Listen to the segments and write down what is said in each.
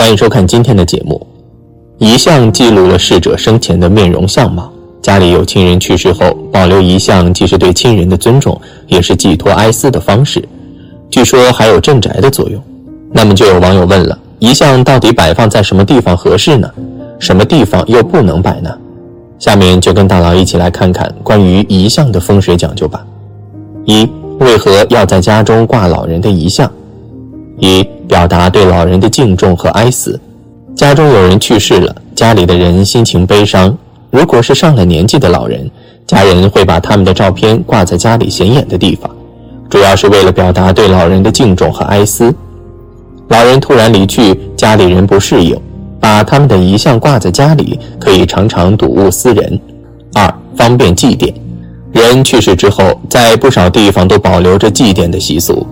欢迎收看今天的节目。遗像记录了逝者生前的面容相貌，家里有亲人去世后，保留遗像既是对亲人的尊重，也是寄托哀思的方式。据说还有镇宅的作用。那么就有网友问了：遗像到底摆放在什么地方合适呢？什么地方又不能摆呢？下面就跟大佬一起来看看关于遗像的风水讲究吧。一、为何要在家中挂老人的遗像？一、表达对老人的敬重和哀思。家中有人去世了，家里的人心情悲伤。如果是上了年纪的老人，家人会把他们的照片挂在家里显眼的地方，主要是为了表达对老人的敬重和哀思。老人突然离去，家里人不适应，把他们的遗像挂在家里，可以常常睹物思人。二、方便祭奠。人去世之后，在不少地方都保留着祭奠的习俗。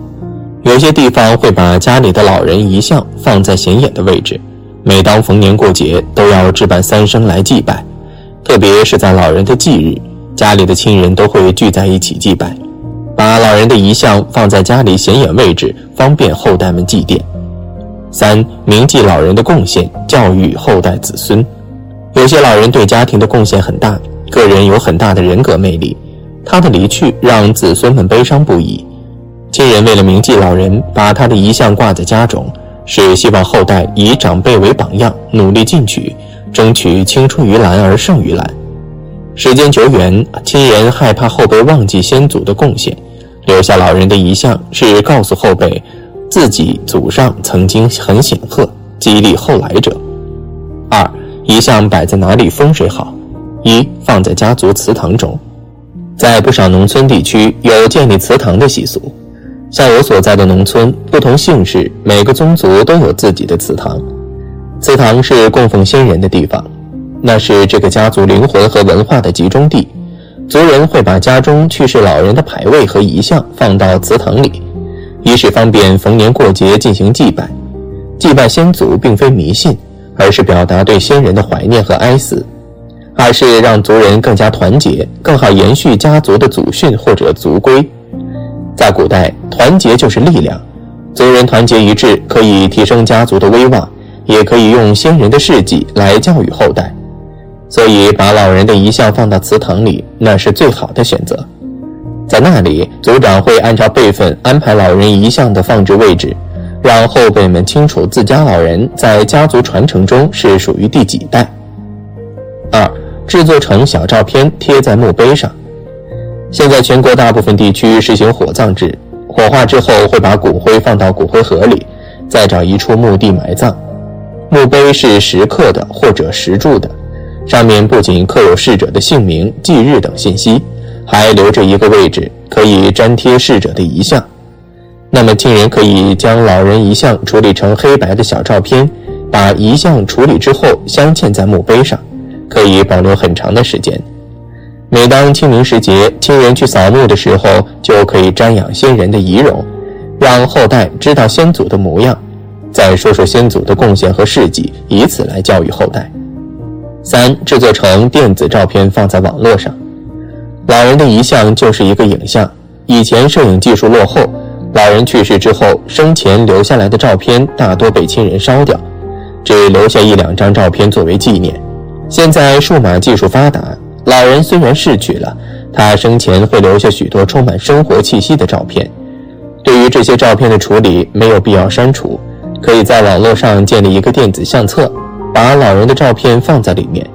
有些地方会把家里的老人遗像放在显眼的位置，每当逢年过节都要置办三牲来祭拜，特别是在老人的忌日，家里的亲人都会聚在一起祭拜，把老人的遗像放在家里显眼位置，方便后代们祭奠。三、铭记老人的贡献，教育后代子孙。有些老人对家庭的贡献很大，个人有很大的人格魅力，他的离去让子孙们悲伤不已。亲人为了铭记老人，把他的遗像挂在家中，是希望后代以长辈为榜样，努力进取，争取青出于蓝而胜于蓝。时间久远，亲人害怕后辈忘记先祖的贡献，留下老人的遗像，是告诉后辈，自己祖上曾经很显赫，激励后来者。二，遗像摆在哪里风水好？一，放在家族祠堂中，在不少农村地区有建立祠堂的习俗。像我所在的农村，不同姓氏，每个宗族都有自己的祠堂。祠堂是供奉先人的地方，那是这个家族灵魂和文化的集中地。族人会把家中去世老人的牌位和遗像放到祠堂里，一是方便逢年过节进行祭拜。祭拜先祖并非迷信，而是表达对先人的怀念和哀思；二是让族人更加团结，更好延续家族的祖训或者族规。在古代，团结就是力量，族人团结一致，可以提升家族的威望，也可以用先人的事迹来教育后代。所以，把老人的遗像放到祠堂里，那是最好的选择。在那里，族长会按照辈分安排老人遗像的放置位置，让后辈们清楚自家老人在家族传承中是属于第几代。二，制作成小照片贴在墓碑上。现在全国大部分地区实行火葬制，火化之后会把骨灰放到骨灰盒里，再找一处墓地埋葬。墓碑是石刻的或者石柱的，上面不仅刻有逝者的姓名、忌日等信息，还留着一个位置可以粘贴逝者的遗像。那么亲人可以将老人遗像处理成黑白的小照片，把遗像处理之后镶嵌在墓碑上，可以保留很长的时间。每当清明时节，亲人去扫墓的时候，就可以瞻仰先人的遗容，让后代知道先祖的模样，再说说先祖的贡献和事迹，以此来教育后代。三、制作成电子照片放在网络上。老人的遗像就是一个影像，以前摄影技术落后，老人去世之后，生前留下来的照片大多被亲人烧掉，只留下一两张照片作为纪念。现在数码技术发达。老人虽然逝去了，他生前会留下许多充满生活气息的照片。对于这些照片的处理，没有必要删除，可以在网络上建立一个电子相册，把老人的照片放在里面。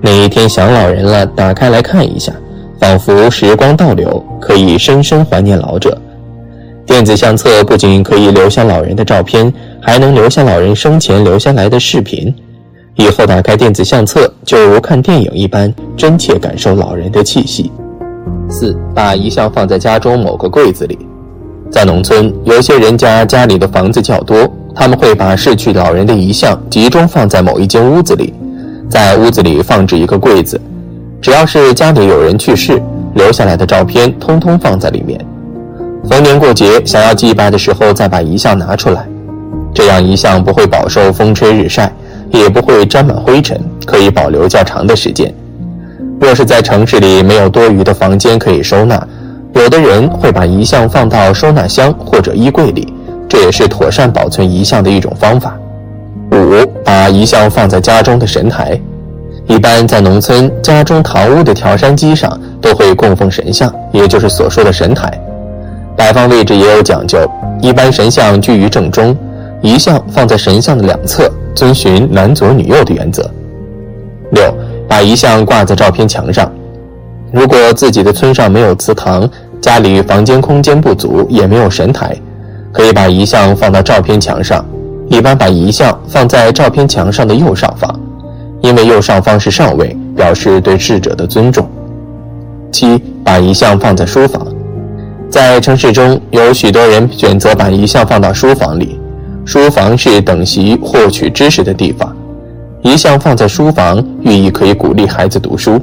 哪一天想老人了，打开来看一下，仿佛时光倒流，可以深深怀念老者。电子相册不仅可以留下老人的照片，还能留下老人生前留下来的视频。以后打开电子相册，就如看电影一般，真切感受老人的气息。四，把遗像放在家中某个柜子里。在农村，有些人家家里的房子较多，他们会把逝去老人的遗像集中放在某一间屋子里，在屋子里放置一个柜子，只要是家里有人去世，留下来的照片通通放在里面。逢年过节想要祭拜的时候，再把遗像拿出来，这样遗像不会饱受风吹日晒。也不会沾满灰尘，可以保留较长的时间。若是在城市里没有多余的房间可以收纳，有的人会把遗像放到收纳箱或者衣柜里，这也是妥善保存遗像的一种方法。五，把遗像放在家中的神台。一般在农村，家中堂屋的挑山机上都会供奉神像，也就是所说的神台。摆放位置也有讲究，一般神像居于正中，遗像放在神像的两侧，遵循男左女右的原则。六，把遗像挂在照片墙上。如果自己的村上没有祠堂，家里房间空间不足，也没有神台，可以把遗像放到照片墙上。一般把遗像放在照片墙上的右上方，因为右上方是上位，表示对逝者的尊重。七，把遗像放在书房。在城市中，有许多人选择把遗像放到书房里。书房是等习、获取知识的地方，遗像放在书房，寓意可以鼓励孩子读书。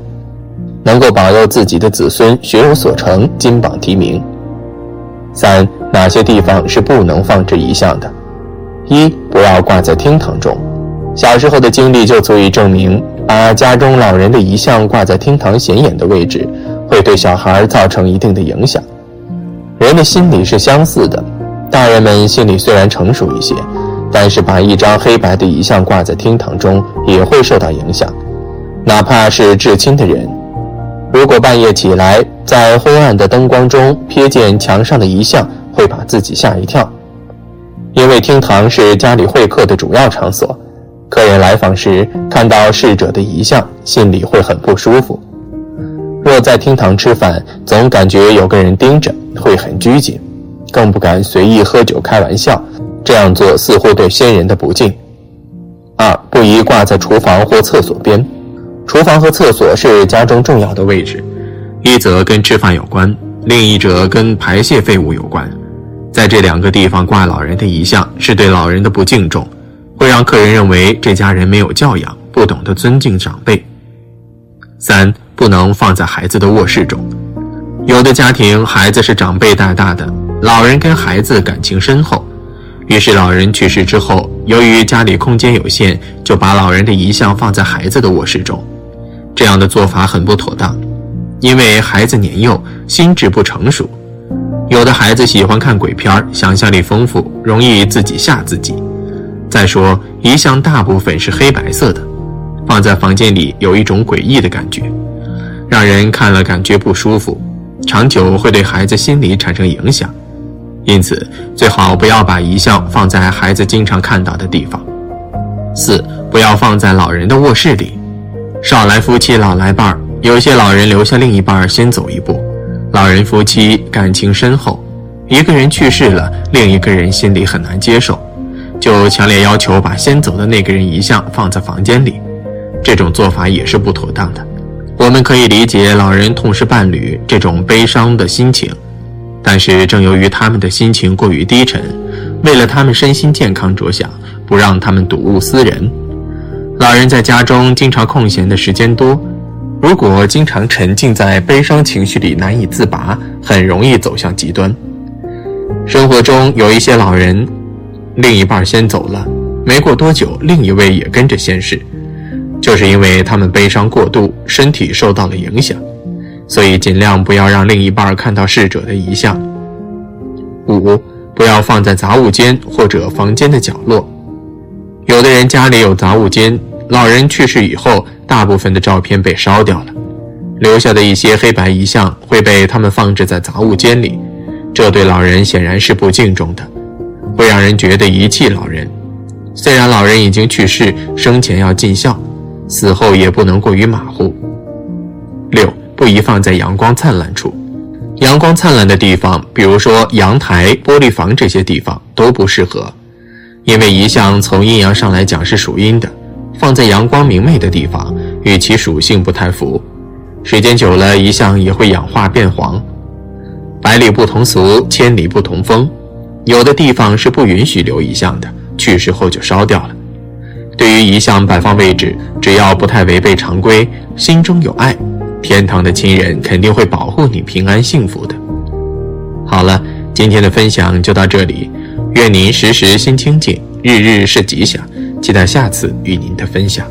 能够保佑自己的子孙学有所成、金榜题名。三，哪些地方是不能放置遗像的？一，不要挂在厅堂中。小时候的经历就足以证明，把家中老人的遗像挂在厅堂显眼的位置，会对小孩造成一定的影响。人的心理是相似的，大人们心里虽然成熟一些，但是把一张黑白的遗像挂在厅堂中，也会受到影响，哪怕是至亲的人。如果半夜起来，在昏暗的灯光中瞥见墙上的遗像，会把自己吓一跳，因为厅堂是家里会客的主要场所，客人来访时看到逝者的遗像，心里会很不舒服。若在厅堂吃饭，总感觉有个人盯着，会很拘谨，更不敢随意喝酒开玩笑，这样做似乎对先人的不敬。二，不宜挂在厨房或厕所边。厨房和厕所是家中重要的位置，一则跟吃饭有关，另一则跟排泄废物有关。在这两个地方挂老人的遗像，是对老人的不敬重，会让客人认为这家人没有教养，不懂得尊敬长辈。三，不能放在孩子的卧室中。有的家庭孩子是长辈带大的，老人跟孩子感情深厚，于是老人去世之后，由于家里空间有限，就把老人的遗像放在孩子的卧室中。这样的做法很不妥当，因为孩子年幼，心智不成熟。有的孩子喜欢看鬼片，想象力丰富，容易自己吓自己。再说，遗像大部分是黑白色的，放在房间里有一种诡异的感觉，让人看了感觉不舒服，长久会对孩子心理产生影响。因此，最好不要把遗像放在孩子经常看到的地方。四，不要放在老人的卧室里。少来夫妻老来伴儿，有些老人留下另一半先走一步。老人夫妻感情深厚，一个人去世了，另一个人心里很难接受，就强烈要求把先走的那个人遗像放在房间里。这种做法也是不妥当的。我们可以理解老人痛失伴侣这种悲伤的心情，但是正由于他们的心情过于低沉，为了他们身心健康着想，不让他们睹物思人。老人在家中经常空闲的时间多，如果经常沉浸在悲伤情绪里难以自拔，很容易走向极端。生活中有一些老人，另一半先走了，没过多久，另一位也跟着先逝，就是因为他们悲伤过度，身体受到了影响，所以尽量不要让另一半看到逝者的遗像。五，不要放在杂物间或者房间的角落。有的人家里有杂物间，老人去世以后，大部分的照片被烧掉了，留下的一些黑白遗像会被他们放置在杂物间里，这对老人显然是不敬重的，会让人觉得遗弃老人。虽然老人已经去世，生前要尽孝，死后也不能过于马虎。六，不宜放在阳光灿烂处，阳光灿烂的地方，比如说阳台、玻璃房这些地方都不适合。因为遗像从阴阳上来讲是属阴的，放在阳光明媚的地方，与其属性不太符。时间久了，遗像也会氧化变黄。百里不同俗，千里不同风。有的地方是不允许留遗像的，去世后就烧掉了。对于遗像摆放位置，只要不太违背常规，心中有爱，天堂的亲人肯定会保护你平安幸福的。好了，今天的分享就到这里。愿您时时心清静，日日是吉祥。期待下次与您的分享。